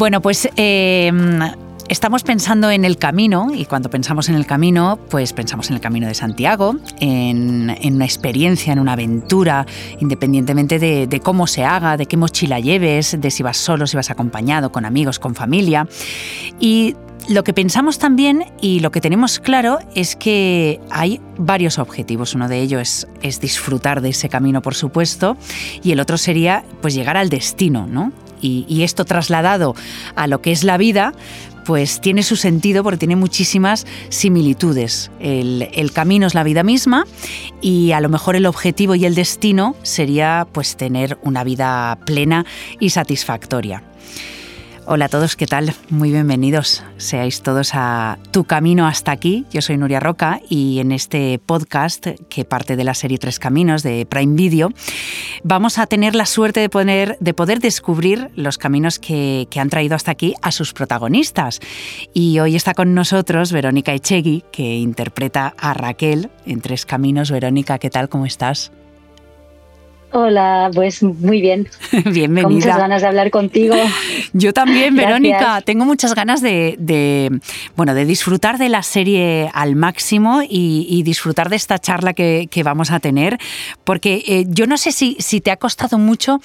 Bueno, pues eh, Estamos pensando en el camino y cuando pensamos en el camino, pues pensamos en el camino de Santiago, en, una experiencia, en una aventura, independientemente de, cómo se haga, de qué mochila lleves, de si vas solo, si vas acompañado, con amigos, con familia. Y lo que pensamos también y lo que tenemos claro es que hay varios objetivos. Uno de ellos es, disfrutar de ese camino, por supuesto, y el otro sería pues llegar al destino, ¿no? Y, esto trasladado a lo que es la vida, pues tiene su sentido porque tiene muchísimas similitudes. El, camino es la vida misma y a lo mejor el objetivo y el destino sería pues tener una vida plena y satisfactoria. Hola a todos, ¿qué tal? Muy bienvenidos. Seáis todos a Tu Camino hasta aquí. Yo soy Nuria Roca y en este podcast, que parte de la serie Tres Caminos de Prime Video, vamos a tener la suerte de poder, de poder descubrir los caminos que, que, han traído hasta aquí a sus protagonistas. Y hoy está con nosotros Verónica Echegui, que interpreta a Raquel en Tres Caminos. Verónica, ¿qué tal? ¿Cómo estás? Hola, pues muy bien. Bienvenida. Con muchas ganas de hablar contigo. Yo también, Verónica. Tengo muchas ganas de, bueno, de disfrutar de la serie al máximo y, disfrutar de esta charla que, vamos a tener, porque eh, yo no sé si, si, te ha costado mucho,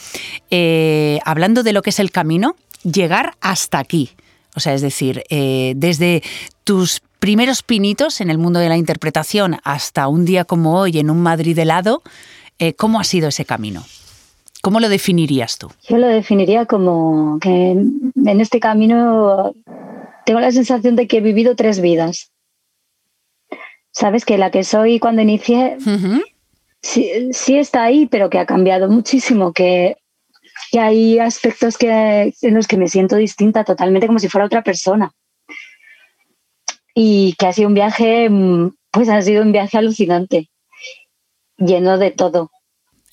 eh, hablando de lo que es el camino, llegar hasta aquí. O sea, es decir, eh, desde tus primeros pinitos en el mundo de la interpretación hasta un día como hoy en un Madrid helado, eh, ¿Cómo ha sido ese camino? ¿Cómo lo definirías tú? Yo lo definiría como que en este camino tengo la sensación de que he vivido tres vidas. Sabes que la que soy cuando inicié sí, está ahí, pero que ha cambiado muchísimo, que, hay aspectos que, en los que me siento distinta totalmente como si fuera otra persona. Y que ha sido un viaje, mm, pues ha sido un viaje alucinante lleno de todo.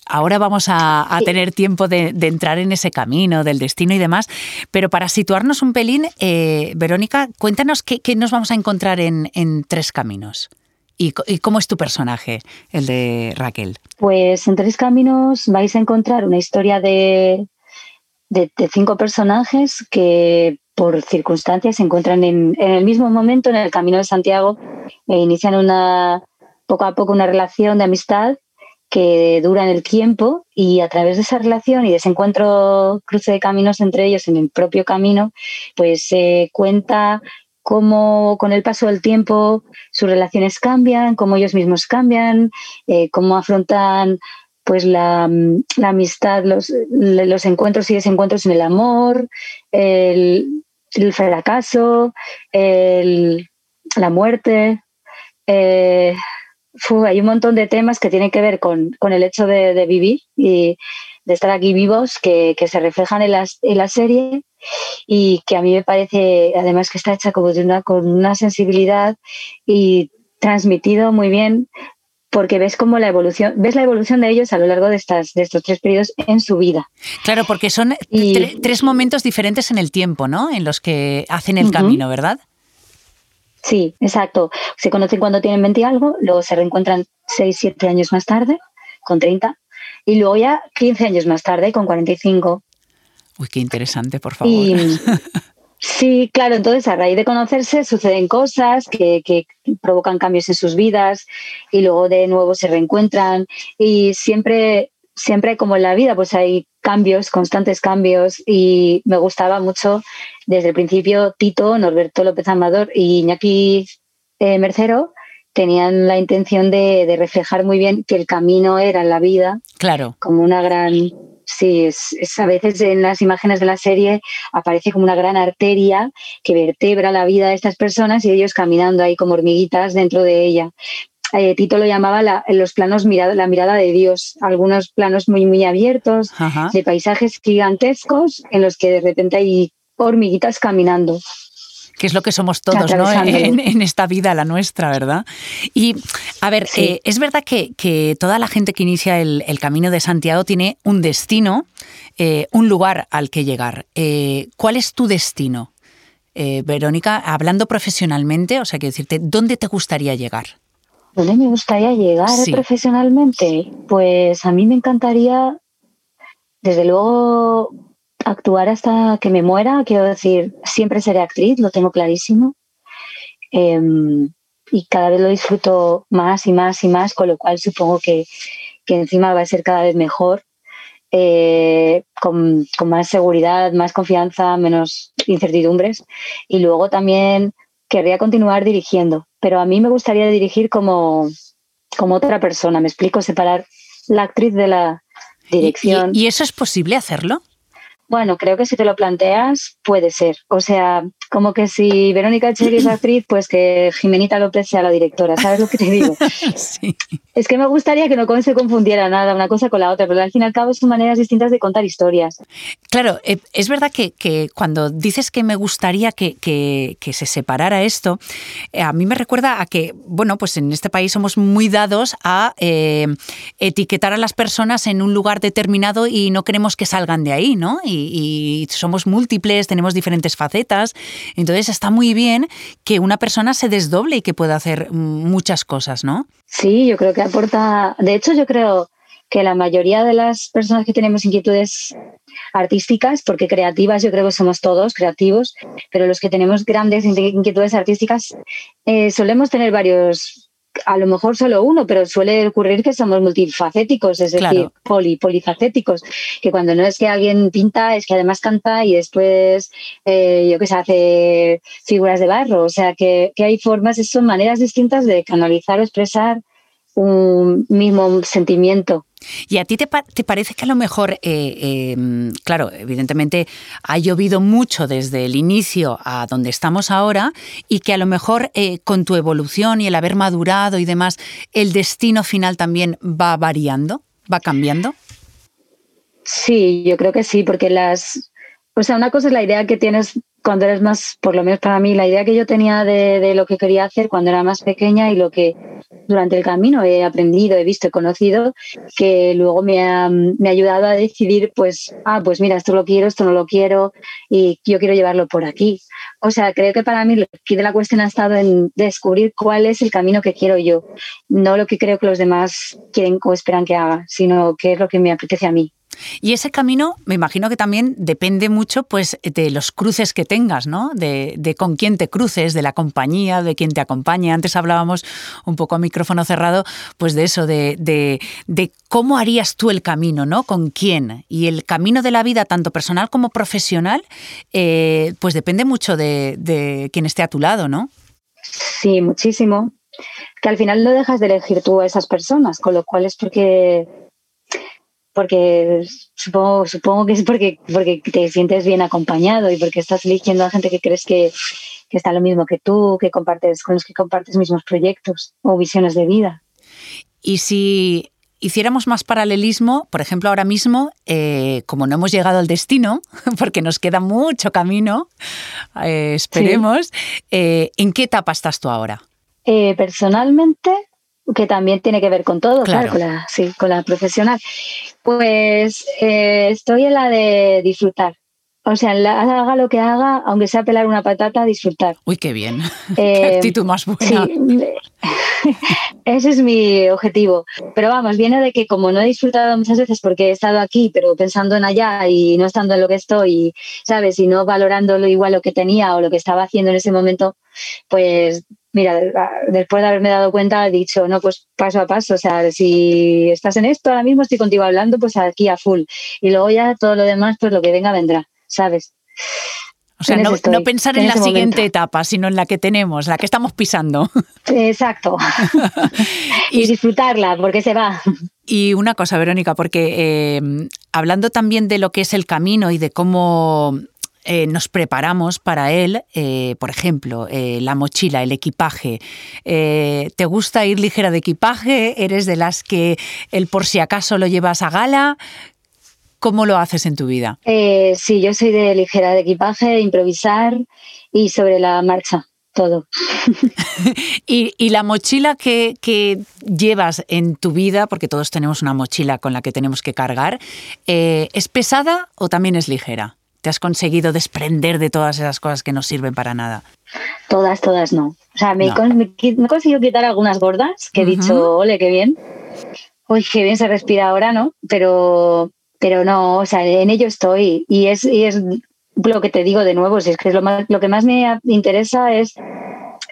Ahora vamos a, tener tiempo de, entrar en ese camino del destino y demás, pero para situarnos un pelín, eh, Verónica, cuéntanos qué, nos vamos a encontrar en, Tres Caminos y, cómo es tu personaje, el de Raquel. Pues en Tres Caminos vais a encontrar una historia de, cinco personajes que por circunstancias se encuentran en, el mismo momento en el Camino de Santiago e inician una, poco a poco una relación de amistad que dura en el tiempo y a través de esa relación y de ese encuentro cruce de caminos entre ellos en el propio camino, pues se cuenta cómo con el paso del tiempo sus relaciones cambian, cómo ellos mismos cambian, eh, cómo afrontan pues la, amistad, los, encuentros y desencuentros en el amor, el, fracaso, la muerte. Eh, hay un montón de temas que tienen que ver con, el hecho de, vivir y de estar aquí vivos que, se reflejan en la, serie y que a mí me parece además que está hecha como de una, con una sensibilidad y transmitido muy bien porque ves como la evolución, ves la evolución de ellos a lo largo de estas, de estos tres periodos en su vida. Claro, porque son tres momentos diferentes en el tiempo, ¿no? En los que hacen el camino, ¿verdad? Sí, exacto. Se conocen cuando tienen 20 y algo, luego se reencuentran 6, 7 años más tarde, con 30, y luego ya 15 años más tarde, con 45. Uy, qué interesante, por favor. sí, claro, entonces a raíz de conocerse suceden cosas que, que provocan cambios en sus vidas y luego de nuevo se reencuentran y siempre siempre como en la vida, pues hay cambios, constantes cambios y me gustaba mucho desde el principio Tito, Norberto López Amador y Iñaki eh, Mercero tenían la intención de, reflejar muy bien que el camino era la vida. Claro. Como una gran. Sí, es, a veces en las imágenes de la serie aparece como una gran arteria que vertebra la vida de estas personas y ellos caminando ahí como hormiguitas dentro de ella. Eh, Tito lo llamaba la, los planos mirada, la mirada de Dios, algunos planos muy, muy abiertos, de paisajes gigantescos en los que de repente hay hormiguitas caminando que es lo que somos todos ¿no? en, esta vida, la nuestra, ¿verdad? Y, a ver, eh, es verdad que, toda la gente que inicia el, camino de Santiago tiene un destino, eh, un lugar al que llegar. ¿Cuál es tu destino? Verónica, hablando profesionalmente, o sea, quiero decirte, ¿dónde te gustaría llegar? ¿Dónde me gustaría llegar profesionalmente? Pues a mí me encantaría, desde luego, actuar hasta que me muera, quiero decir, siempre seré actriz, lo tengo clarísimo. Em, y cada vez lo disfruto más y más y más, con lo cual supongo que, que encima va a ser cada vez mejor, eh, con, con, más seguridad, más confianza, menos incertidumbres. Y luego también querría continuar dirigiendo, pero a mí me gustaría dirigir como, como otra persona, me explico, separar la actriz de la dirección. ¿Y, y eso es posible hacerlo? Bueno, creo que si te lo planteas, puede ser. O sea, como que si Verónica Echegui es actriz, pues que Jimenita López sea la directora, ¿sabes lo que te digo? sí. Es que me gustaría que no se confundiera nada una cosa con la otra, pero al fin y al cabo son maneras distintas de contar historias. Claro, eh, es verdad que, cuando dices que me gustaría que, se separara esto, eh, a mí me recuerda a que, bueno, pues en este país somos muy dados a eh, etiquetar a las personas en un lugar determinado y no queremos que salgan de ahí, ¿no? y somos múltiples, tenemos diferentes facetas. Entonces está muy bien que una persona se desdoble y que pueda hacer muchas cosas, ¿no? Sí, yo creo que aporta, de hecho yo creo que la mayoría de las personas que tenemos inquietudes artísticas, porque creativas yo creo que somos todos creativos, pero los que tenemos grandes inquietudes artísticas eh, solemos tener varios a lo mejor solo uno, pero suele ocurrir que somos multifacéticos, es decir, poli, polifacéticos, que cuando no es que alguien pinta, es que además canta y después, eh, yo que sé, hace figuras de barro, o sea, que, que hay formas, son maneras distintas de canalizar o expresar un mismo sentimiento. ¿Y a ti te, parece que a lo mejor, eh, em, claro, evidentemente ha llovido mucho desde el inicio a donde estamos ahora y que a lo mejor eh, con tu evolución y el haber madurado y demás, el destino final también va variando, va cambiando? Sí, yo creo que sí, porque las... O sea, una cosa es la idea que tienes cuando eres más, por lo menos para mí, la idea que yo tenía de, de, lo que quería hacer cuando era más pequeña y lo que durante el camino he aprendido, he visto, he conocido, que luego me ha, me ha ayudado a decidir, pues, ah, pues mira, esto lo quiero, esto no lo quiero y yo quiero llevarlo por aquí. O sea, creo que para mí lo que de la cuestión ha estado en descubrir cuál es el camino que quiero yo, no lo que creo que los demás quieren o esperan que haga, sino qué es lo que me apetece a mí. Y ese camino, me imagino que también depende mucho pues, de los cruces que tengas, ¿no? De, con quién te cruces, de la compañía, de quién te acompaña. Antes hablábamos un poco a micrófono cerrado, pues de eso, de, de, cómo harías tú el camino, ¿no? Con quién. Y el camino de la vida, tanto personal como profesional, eh, pues depende mucho de, de quién esté a tu lado, ¿no? Sí, muchísimo. Que al final no dejas de elegir tú a esas personas, con lo cual es porque porque supongo, supongo que es porque, porque te sientes bien acompañado y porque estás eligiendo a gente que crees que, que está lo mismo que tú, que compartes, con los que compartes mismos proyectos o visiones de vida. Y si hiciéramos más paralelismo, por ejemplo, ahora mismo, eh, como no hemos llegado al destino, porque nos queda mucho camino, eh, esperemos, eh, ¿en qué etapa estás tú ahora? personalmente, que también tiene que ver con todo, claro, con, la, sí, con la profesional. Pues eh, estoy en la de disfrutar. O sea, haga lo que haga, aunque sea pelar una patata, disfrutar. Uy, qué bien. qué eh, actitud más buena. ese es mi objetivo. Pero vamos, viene de que como no he disfrutado muchas veces porque he estado aquí, pero pensando en allá y no estando en lo que estoy, ¿sabes? Y no valorando lo igual lo que tenía o lo que estaba haciendo en ese momento, pues mira, después de haberme dado cuenta, he dicho, no, pues paso a paso, o sea, si estás en esto, ahora mismo estoy contigo hablando, pues aquí a full. Y luego ya todo lo demás, pues lo que venga vendrá, ¿sabes? O sea, no, pensar en, la siguiente etapa, sino en la que tenemos, la que estamos pisando. Exacto. y, disfrutarla, porque se va. Y una cosa, Verónica, porque eh, hablando también de lo que es el camino y de cómo eh, nos preparamos para él, eh, por ejemplo, eh, la mochila, el equipaje. ¿Te gusta ir ligera de equipaje? ¿Eres de las que el por si acaso lo llevas a gala? ¿Cómo lo haces en tu vida? sí, yo soy de ligera de equipaje, improvisar y sobre la marcha todo. ¿Y, la mochila que, que, llevas en tu vida, porque todos tenemos una mochila con la que tenemos que cargar, ¿es pesada o también es ligera? ¿Te has conseguido desprender de todas esas cosas que no sirven para nada? Todas, todas no. O sea, me, he conseguido quitar algunas gordas, que he dicho, ole, qué bien. Uy, qué bien se respira ahora, ¿no? Pero, pero no, o sea, en ello estoy y es, y es lo que te digo de nuevo, es que es lo, más, lo que más me interesa es,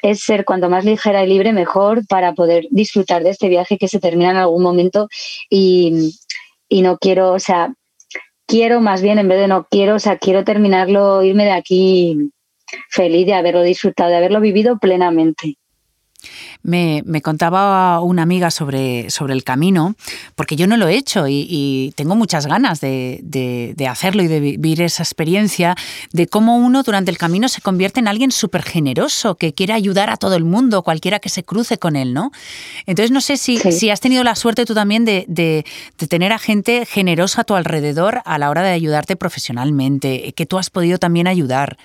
es ser cuanto más ligera y libre mejor para poder disfrutar de este viaje que se termina en algún momento y, y no quiero, o sea, quiero más bien en vez de no quiero, o sea, quiero terminarlo, irme de aquí feliz de haberlo disfrutado, de haberlo vivido plenamente. Me, contaba una amiga sobre, sobre, el camino, porque yo no lo he hecho y, tengo muchas ganas de, hacerlo y de vivir esa experiencia de cómo uno durante el camino se convierte en alguien súper generoso, que quiere ayudar a todo el mundo, cualquiera que se cruce con él, ¿no? Entonces no sé si, si has tenido la suerte tú también de, tener a gente generosa a tu alrededor a la hora de ayudarte profesionalmente, que tú has podido también ayudar.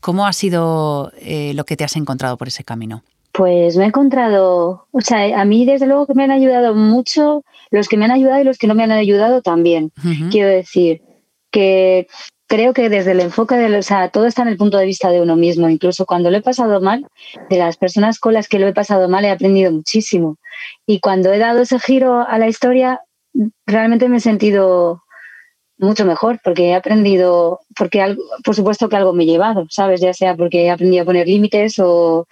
¿Cómo ha sido eh, lo que te has encontrado por ese camino? Pues me he encontrado, o sea, a mí desde luego que me han ayudado mucho los que me han ayudado y los que no me han ayudado también. Quiero decir que creo que desde el enfoque de, o sea, todo está en el punto de vista de uno mismo. Incluso cuando lo he pasado mal, de las personas con las que lo he pasado mal he aprendido muchísimo. Y cuando he dado ese giro a la historia, realmente me he sentido mucho mejor porque he aprendido, porque algo, por supuesto que algo me he llevado, ¿sabes? Ya sea porque he aprendido a poner límites o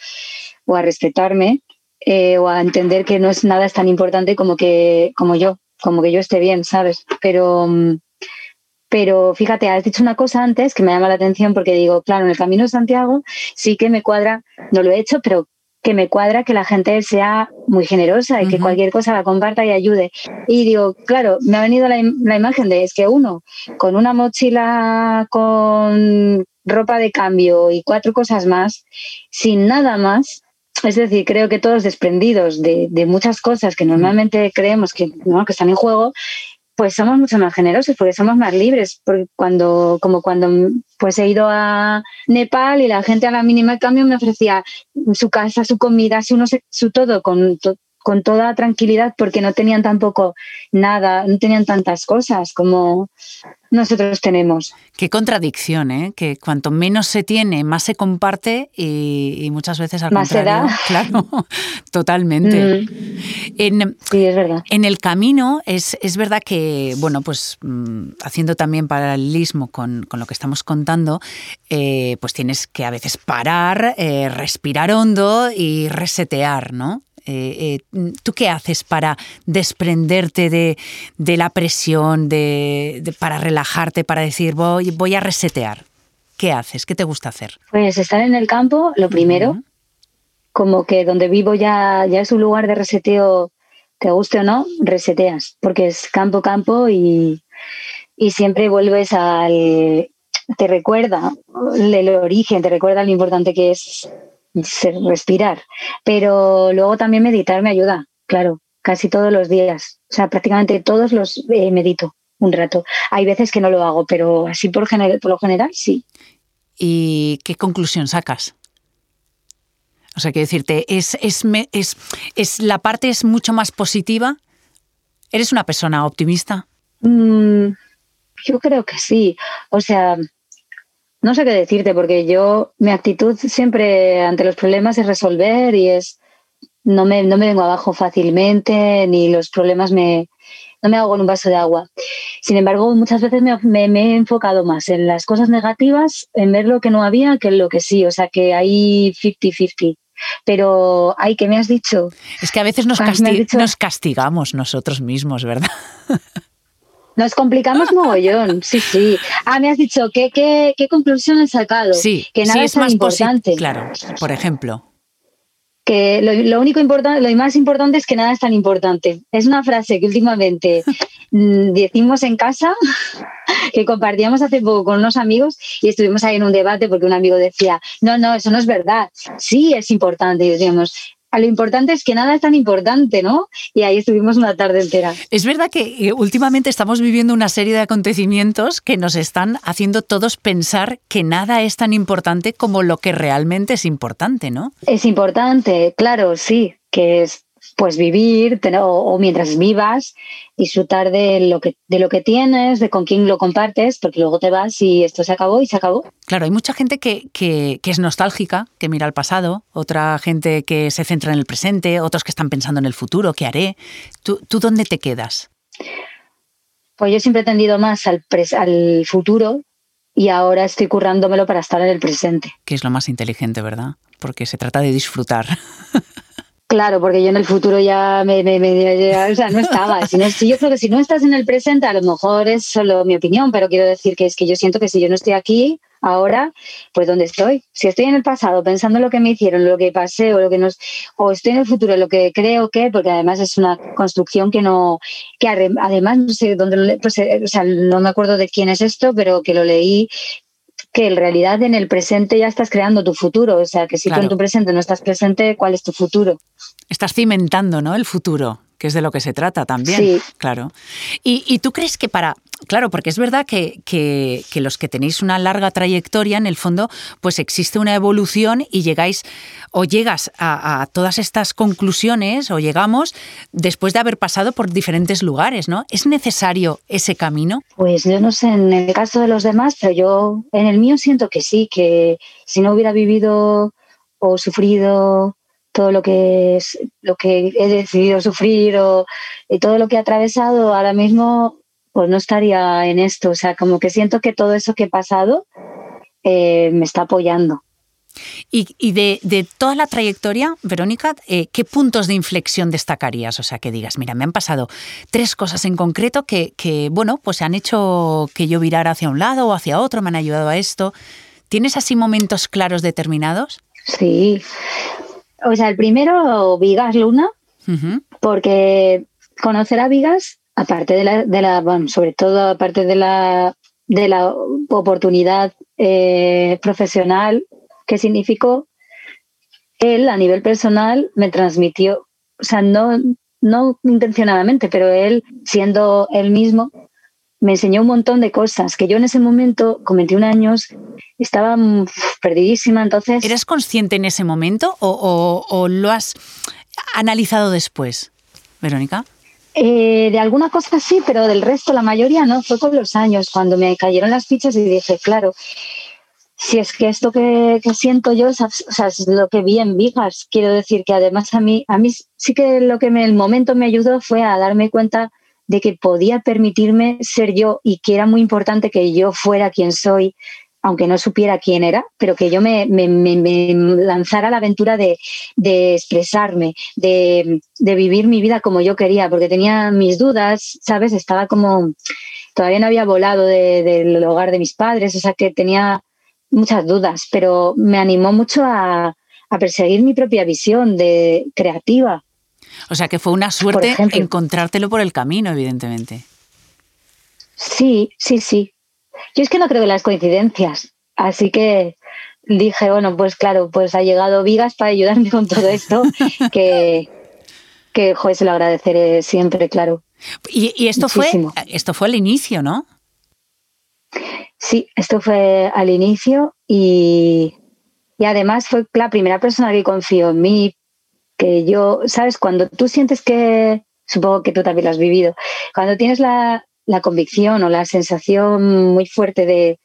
o a respetarme eh, o a entender que no es nada es tan importante como que como yo, como que yo esté bien, ¿sabes? Pero mm, pero fíjate, has dicho una cosa antes que me llama la atención porque digo, claro, en el Camino de Santiago sí que me cuadra, no lo he hecho, pero que me cuadra que la gente sea muy generosa y que cualquier cosa la comparta y ayude. Y digo, claro, me ha venido la, la, imagen de es que uno con una mochila con ropa de cambio y cuatro cosas más, sin nada más, es decir, creo que todos desprendidos de, muchas cosas que normalmente creemos que, que están en juego, pues somos mucho más generosos porque somos más libres. Porque cuando, como cuando pues he ido a Nepal y la gente a la mínima de cambio me ofrecía su casa, su comida, su, no sé, su todo, con, con toda tranquilidad porque no tenían tampoco nada, no tenían tantas cosas como nosotros tenemos. Qué contradicción, ¿eh? Que cuanto menos se tiene, más se comparte y, muchas veces al más contrario. Se da. Claro, totalmente. Mm. En, sí, es verdad. En el camino es, es verdad que, bueno, pues mm, haciendo también paralelismo con, con, lo que estamos contando, eh, pues tienes que a veces parar, eh, respirar hondo y resetear, ¿no? Eh, eh, ¿Tú qué haces para desprenderte de, la presión, de, para relajarte, para decir voy, voy a resetear? ¿Qué haces? ¿Qué te gusta hacer? Pues estar en el campo, lo primero, como que donde vivo ya, ya es un lugar de reseteo, te guste o no, reseteas, porque es campo, campo y, y siempre vuelves al... te recuerda el origen, te recuerda lo importante que es respirar. Pero luego también meditar me ayuda, claro, casi todos los días. O sea, prácticamente todos los eh, medito un rato. Hay veces que no lo hago, pero así por, por lo general sí. ¿Y qué conclusión sacas? O sea, quiero decirte, ¿es, es, es, es, la parte es mucho más positiva? ¿Eres una persona optimista? Mm, yo creo que sí. O sea, no sé qué decirte, porque yo, mi actitud siempre ante los problemas es resolver y es, no me, no me vengo abajo fácilmente, ni los problemas me, no me hago en un vaso de agua. Sin embargo, muchas veces me, me, he enfocado más en las cosas negativas, en ver lo que no había, que en lo que sí, o sea que hay 50-50 pero ay, ¿qué me has dicho? Es que a veces nos, nos castigamos nosotros mismos, ¿verdad? Nos complicamos mogollón, sí, sí. Ah, me has dicho, ¿qué, qué, qué conclusión he sacado? Sí, que nada es, más importante. Claro, por ejemplo. Que lo, único importante, lo más importante es que nada es tan importante. Es una frase que últimamente mm, decimos en casa, que compartíamos hace poco con unos amigos y estuvimos ahí en un debate porque un amigo decía, no, no, eso no es verdad. Sí es importante. Y decíamos, a lo importante es que nada es tan importante, ¿no? Y ahí estuvimos una tarde entera. Es verdad que eh, últimamente estamos viviendo una serie de acontecimientos que nos están haciendo todos pensar que nada es tan importante como lo que realmente es importante, ¿no? Es importante, claro, sí, que es pues vivir o, mientras vivas, disfrutar de lo, que, de lo que tienes, de con quién lo compartes, porque luego te vas y esto se acabó y se acabó. Claro, hay mucha gente que, que, es nostálgica, que mira al pasado, otra gente que se centra en el presente, otros que están pensando en el futuro, ¿qué haré? ¿Tú, tú dónde te quedas? Pues yo siempre he tendido más al, al futuro y ahora estoy currándomelo para estar en el presente. Que es lo más inteligente, ¿verdad? Porque se trata de disfrutar. Claro, porque yo en el futuro ya me, o sea, no estaba. Si, no, si yo creo que si no estás en el presente, a lo mejor es solo mi opinión, pero quiero decir que es que yo siento que si yo no estoy aquí ahora, pues ¿dónde estoy? Si estoy en el pasado pensando en lo que me hicieron, lo que pasé o lo que nos, o estoy en el futuro, lo que creo que, porque además es una construcción que no, que además no sé dónde, pues, eh, o sea, no me acuerdo de quién es esto, pero que lo leí que en realidad en el presente ya estás creando tu futuro. O sea, que si tú en tu presente no estás presente, ¿cuál es tu futuro? Estás cimentando, ¿no? El futuro que es de lo que se trata también. Sí. Claro. Y, tú crees que para. Claro, porque es verdad que, que, los que tenéis una larga trayectoria, en el fondo, pues existe una evolución y llegáis o llegas a, todas estas conclusiones o llegamos después de haber pasado por diferentes lugares, ¿no? ¿Es necesario ese camino? Pues yo no sé en el caso de los demás, pero yo en el mío siento que sí, que si no hubiera vivido o sufrido todo lo que lo que he decidido sufrir o todo lo que he atravesado ahora mismo pues no estaría en esto o sea como que siento que todo eso que he pasado eh, me está apoyando y, de, toda la trayectoria, Verónica, eh, ¿qué puntos de inflexión destacarías? O sea, que digas, mira, me han pasado tres cosas en concreto que, que, bueno, pues han hecho que yo virara hacia un lado o hacia otro, me han ayudado a esto. ¿Tienes así momentos claros determinados? Sí, o sea, el primero, Vigas Luna, porque conocer a Vigas, aparte de la, de la sobre todo aparte de la, de la oportunidad eh, profesional que significó, él a nivel personal me transmitió, o sea, no, no intencionadamente, pero él siendo él mismo, me enseñó un montón de cosas que yo en ese momento, con 21 años, estaba perdidísima. Entonces. ¿Eres consciente en ese momento o, lo has analizado después, Verónica? Eh, de alguna cosa sí, pero del resto, la mayoría no. Fue con los años, cuando me cayeron las fichas y dije, claro, si es que esto que, siento yo es, es, lo que vi en Vigas. Quiero decir que además a mí, a mí sí que lo que me, el momento me ayudó fue a darme cuenta de que podía permitirme ser yo y que era muy importante que yo fuera quien soy, aunque no supiera quién era, pero que yo me, lanzara a la aventura de, expresarme, de, vivir mi vida como yo quería, porque tenía mis dudas, ¿sabes? Estaba como, todavía no había volado del hogar de mis padres, o sea que tenía muchas dudas, pero me animó mucho a, a perseguir mi propia visión de creativa o sea que fue una suerte encontrártelo por el camino, evidentemente. Sí, sí, sí. Yo es que no creo en las coincidencias. Así que dije, bueno, pues claro, pues ha llegado Vigas para ayudarme con todo esto, que, que joder, se lo agradeceré siempre, claro. Y, esto fue esto fue al inicio, ¿no? Sí, esto fue al inicio y, y además fue la primera persona que confió en mí que yo, ¿sabes? Cuando tú sientes que, supongo que tú también lo has vivido, cuando tienes la, convicción o la sensación muy fuerte de,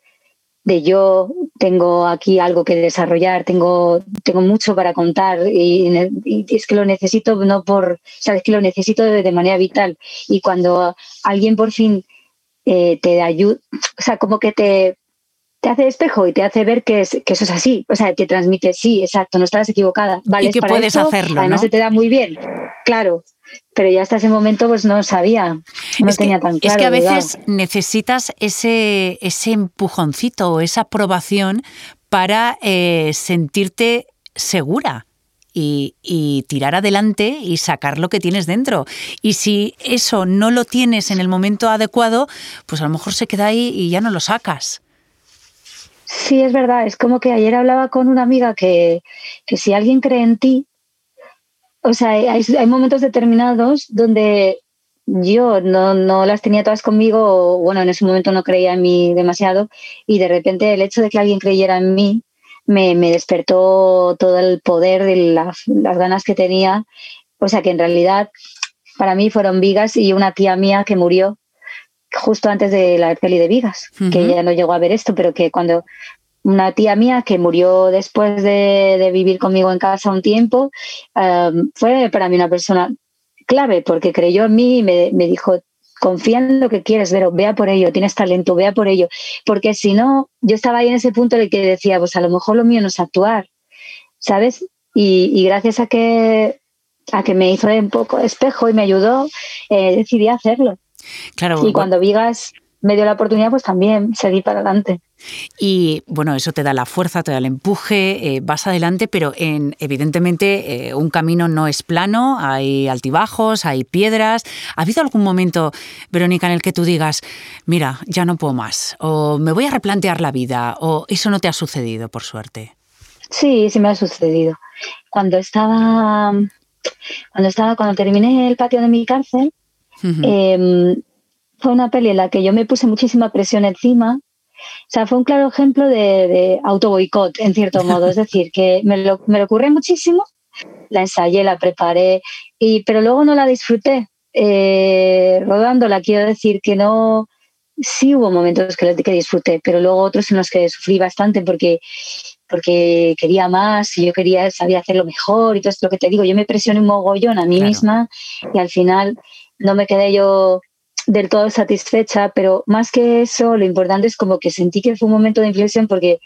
yo tengo aquí algo que desarrollar, tengo, tengo mucho para contar y, es que lo necesito no por, sabes que lo necesito de, manera vital. Y cuando alguien por fin eh, te ayuda, o sea, como que te, te hace espejo y te hace ver que, eso es así. O sea, te transmite, sí, exacto, no estás equivocada. Vale, y que puedes hacerlo. Además, se te da muy bien, claro. Pero ya hasta ese momento pues no sabía, no tenía tan claro. Es que a veces necesitas ese, ese empujoncito o esa aprobación para eh, sentirte segura. Y, y, tirar adelante y sacar lo que tienes dentro. Y si eso no lo tienes en el momento adecuado, pues a lo mejor se queda ahí y ya no lo sacas. Sí, es verdad. Es como que ayer hablaba con una amiga que, si alguien cree en ti, o sea, hay, momentos determinados donde yo no, las tenía todas conmigo, bueno, en ese momento no creía en mí demasiado, y de repente el hecho de que alguien creyera en mí me, despertó todo el poder de las ganas que tenía. O sea, que en realidad para mí fueron vigas y una tía mía que murió justo antes de la peli de Vigas, que ya no llegó a ver esto, pero que cuando una tía mía que murió después de, vivir conmigo en casa un tiempo, um, fue para mí una persona clave porque creyó en mí y me, dijo confía en lo que quieres, pero vea por ello, tienes talento, vea por ello. Porque si no, yo estaba ahí en ese punto en el que decía, pues a lo mejor lo mío no es actuar, ¿sabes? Y, gracias a que, a que me hizo un poco espejo y me ayudó, eh, decidí hacerlo. Claro. Y cuando Vigas me dio la oportunidad, pues también seguí para adelante. Y bueno, eso te da la fuerza, te da el empuje, eh, vas adelante, pero en, evidentemente eh, un camino no es plano, hay altibajos, hay piedras. ¿Ha habido algún momento, Verónica, en el que tú digas, mira, ya no puedo más, o me voy a replantear la vida, o eso no te ha sucedido, por suerte? Sí, sí me ha sucedido. Cuando estaba, cuando estaba, cuando terminé el patio de mi cárcel, fue una peli en la que yo me puse muchísima presión encima. O sea, fue un claro ejemplo de, de auto boicot, en cierto modo. Es decir, que me lo, me lo ocurre muchísimo, la ensayé, la preparé, y, pero luego no la disfruté. Eh, rodándola, quiero decir que no. Sí hubo momentos que, que disfruté, pero luego otros en los que sufrí bastante porque porque quería más y yo quería, sabía hacerlo mejor y todo esto lo que te digo, yo me presioné un mogollón a mí misma y al final no me quedé yo del todo satisfecha, pero más que eso, lo importante es como que sentí que fue un momento de inflexión porque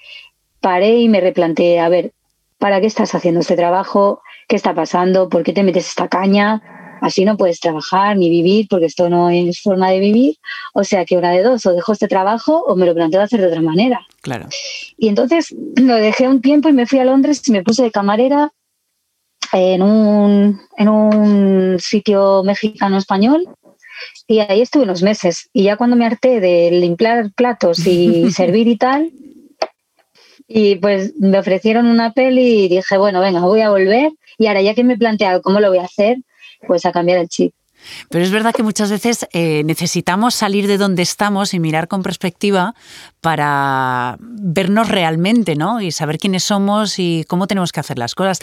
paré y me replanteé, a ver, ¿para qué estás haciendo este trabajo? ¿Qué está pasando? ¿Por qué te metes esta caña? Así no puedes trabajar ni vivir porque esto no es forma de vivir. O sea que una de dos, o dejo este trabajo o me lo planteo hacer de otra manera. Claro. Y entonces lo dejé un tiempo y me fui a Londres y me puse de camarera en un, en un sitio mexicano español y ahí estuve unos meses. Y ya cuando me harté de limpiar platos y servir y tal, y pues me ofrecieron una peli y dije, bueno, venga, voy a volver. Y ahora ya que me he planteado cómo lo voy a hacer, pues a cambiar el chip. Pero es verdad que muchas veces eh, necesitamos salir de donde estamos y mirar con perspectiva para vernos realmente, ¿no? Y saber quiénes somos y cómo tenemos que hacer las cosas.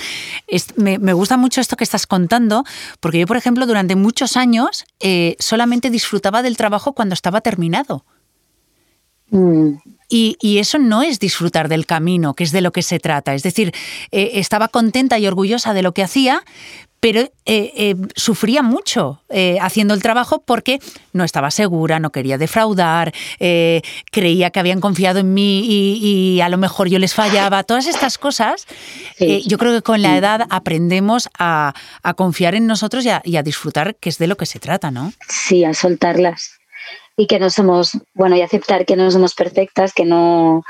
me, gusta mucho esto que estás contando, porque yo, por ejemplo, durante muchos años eh, solamente disfrutaba del trabajo cuando estaba terminado. Mm. Y, eso no es disfrutar del camino, que es de lo que se trata. Es decir, eh, estaba contenta y orgullosa de lo que hacía, pero eh, eh, sufría mucho eh, haciendo el trabajo porque no estaba segura, no quería defraudar, creía que habían confiado en mí y, a lo mejor yo les fallaba. Todas estas cosas, yo creo que con la edad aprendemos a, confiar en nosotros y a, y a, disfrutar, que es de lo que se trata, ¿no? Sí, a soltarlas. Y que no somos, bueno, y aceptar que no somos perfectas, que no,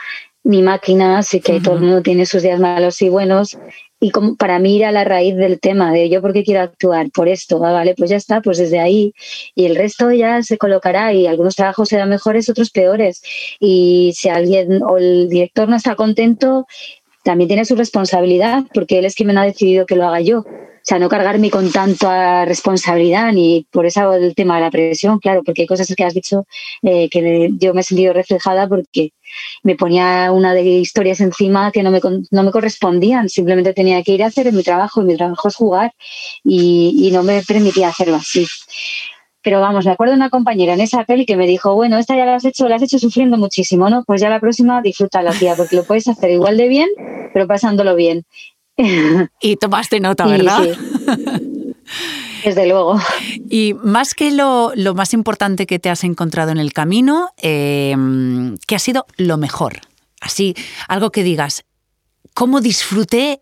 ni máquinas y que todo el mundo tiene sus días malos y buenos. Y como para mí ir a la raíz del tema de yo porque quiero actuar por esto, ah, vale, pues ya está, pues desde ahí. Y el resto ya se colocará y algunos trabajos serán mejores, otros peores. Y si alguien o el director no está contento, también tiene su responsabilidad porque él es quien me ha decidido que lo haga yo. O sea, no cargarme con tanta responsabilidad ni por eso el tema de la presión, claro, porque hay cosas que has dicho eh, que yo me he sentido reflejada porque me ponía una de historias encima que no me, no me correspondían, simplemente tenía que ir a hacer mi trabajo y mi trabajo es jugar y, no me permitía hacerlo así. Pero vamos, me acuerdo de una compañera en esa peli que me dijo, bueno, esta ya la has hecho, la has hecho sufriendo muchísimo, ¿no? Pues ya la próxima disfrútala, tía, porque lo puedes hacer igual de bien, pero pasándolo bien. Y tomaste nota, ¿verdad? Desde luego. Y más que lo, más importante que te has encontrado en el camino, em, ¿qué ha sido lo mejor? Así, algo que digas, ¿cómo disfruté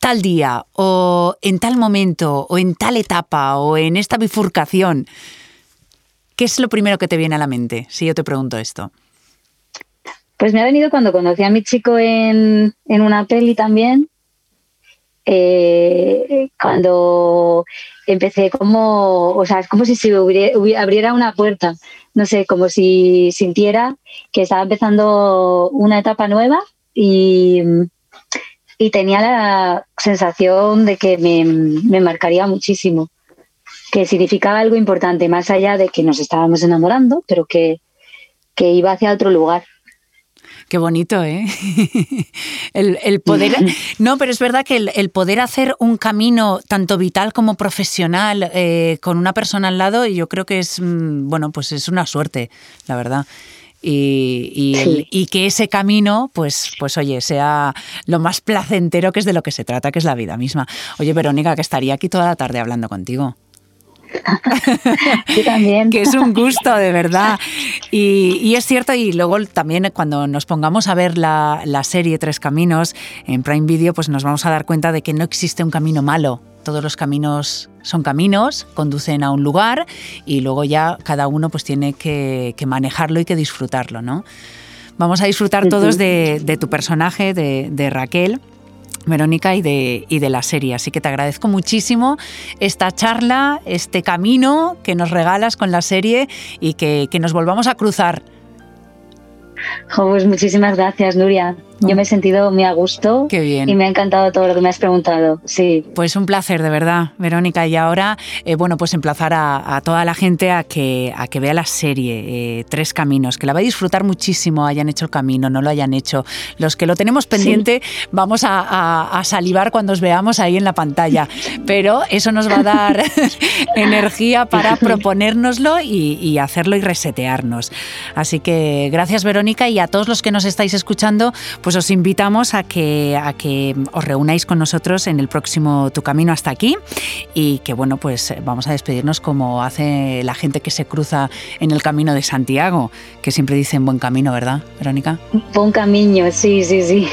tal día o en tal momento o en tal etapa o en esta bifurcación? ¿Qué es lo primero que te viene a la mente si yo te pregunto esto? Pues me ha venido cuando conocí a mi chico en, una peli también. Eh, cuando empecé como, o sea, es como si se abriera una puerta, no sé, como si sintiera que estaba empezando una etapa nueva y, y tenía la sensación de que me, marcaría muchísimo, que significaba algo importante, más allá de que nos estábamos enamorando, pero que, iba hacia otro lugar. Qué bonito, ¿eh? El, poder. No, pero es verdad que el, poder hacer un camino tanto vital como profesional eh, con una persona al lado, yo creo que es, mm, bueno, pues es una suerte, la verdad y, que ese camino, pues, pues oye, sea lo más placentero que es de lo que se trata, que es la vida misma. Oye, Verónica, que estaría aquí toda la tarde hablando contigo. Yo también. que es un gusto, de verdad. Y, es cierto, y luego también cuando nos pongamos a ver la, la serie Tres Caminos en Prime Video, pues nos vamos a dar cuenta de que no existe un camino malo. Todos los caminos son caminos, conducen a un lugar y luego ya cada uno pues tiene que, manejarlo y que disfrutarlo, ¿no? Vamos a disfrutar todos de, tu personaje, de, Raquel. Verónica y de, y de la serie. Así que te agradezco muchísimo esta charla, este camino que nos regalas con la serie y que, que nos volvamos a cruzar. pues muchísimas gracias, Nuria. Yo me he sentido muy a gusto. Qué bien. Y me ha encantado todo lo que me has preguntado. Sí. Pues un placer, de verdad, Verónica. Y ahora, eh, bueno, pues emplazar a, toda la gente a que, a que vea la serie eh, Tres Caminos, que la va a disfrutar muchísimo, hayan hecho el camino, no lo hayan hecho. Los que lo tenemos pendiente, vamos a, salivar cuando os veamos ahí en la pantalla. Pero eso nos va a dar energía para proponérnoslo y, y hacerlo y resetearnos. Así que gracias, Verónica, y a todos los que nos estáis escuchando, pues pues os invitamos a que, a que os reunáis con nosotros en el próximo Tu Camino hasta aquí y que bueno, pues vamos a despedirnos como hace la gente que se cruza en el camino de Santiago, que siempre dicen buen camino, ¿verdad, Verónica? Buen camino, sí, sí, sí.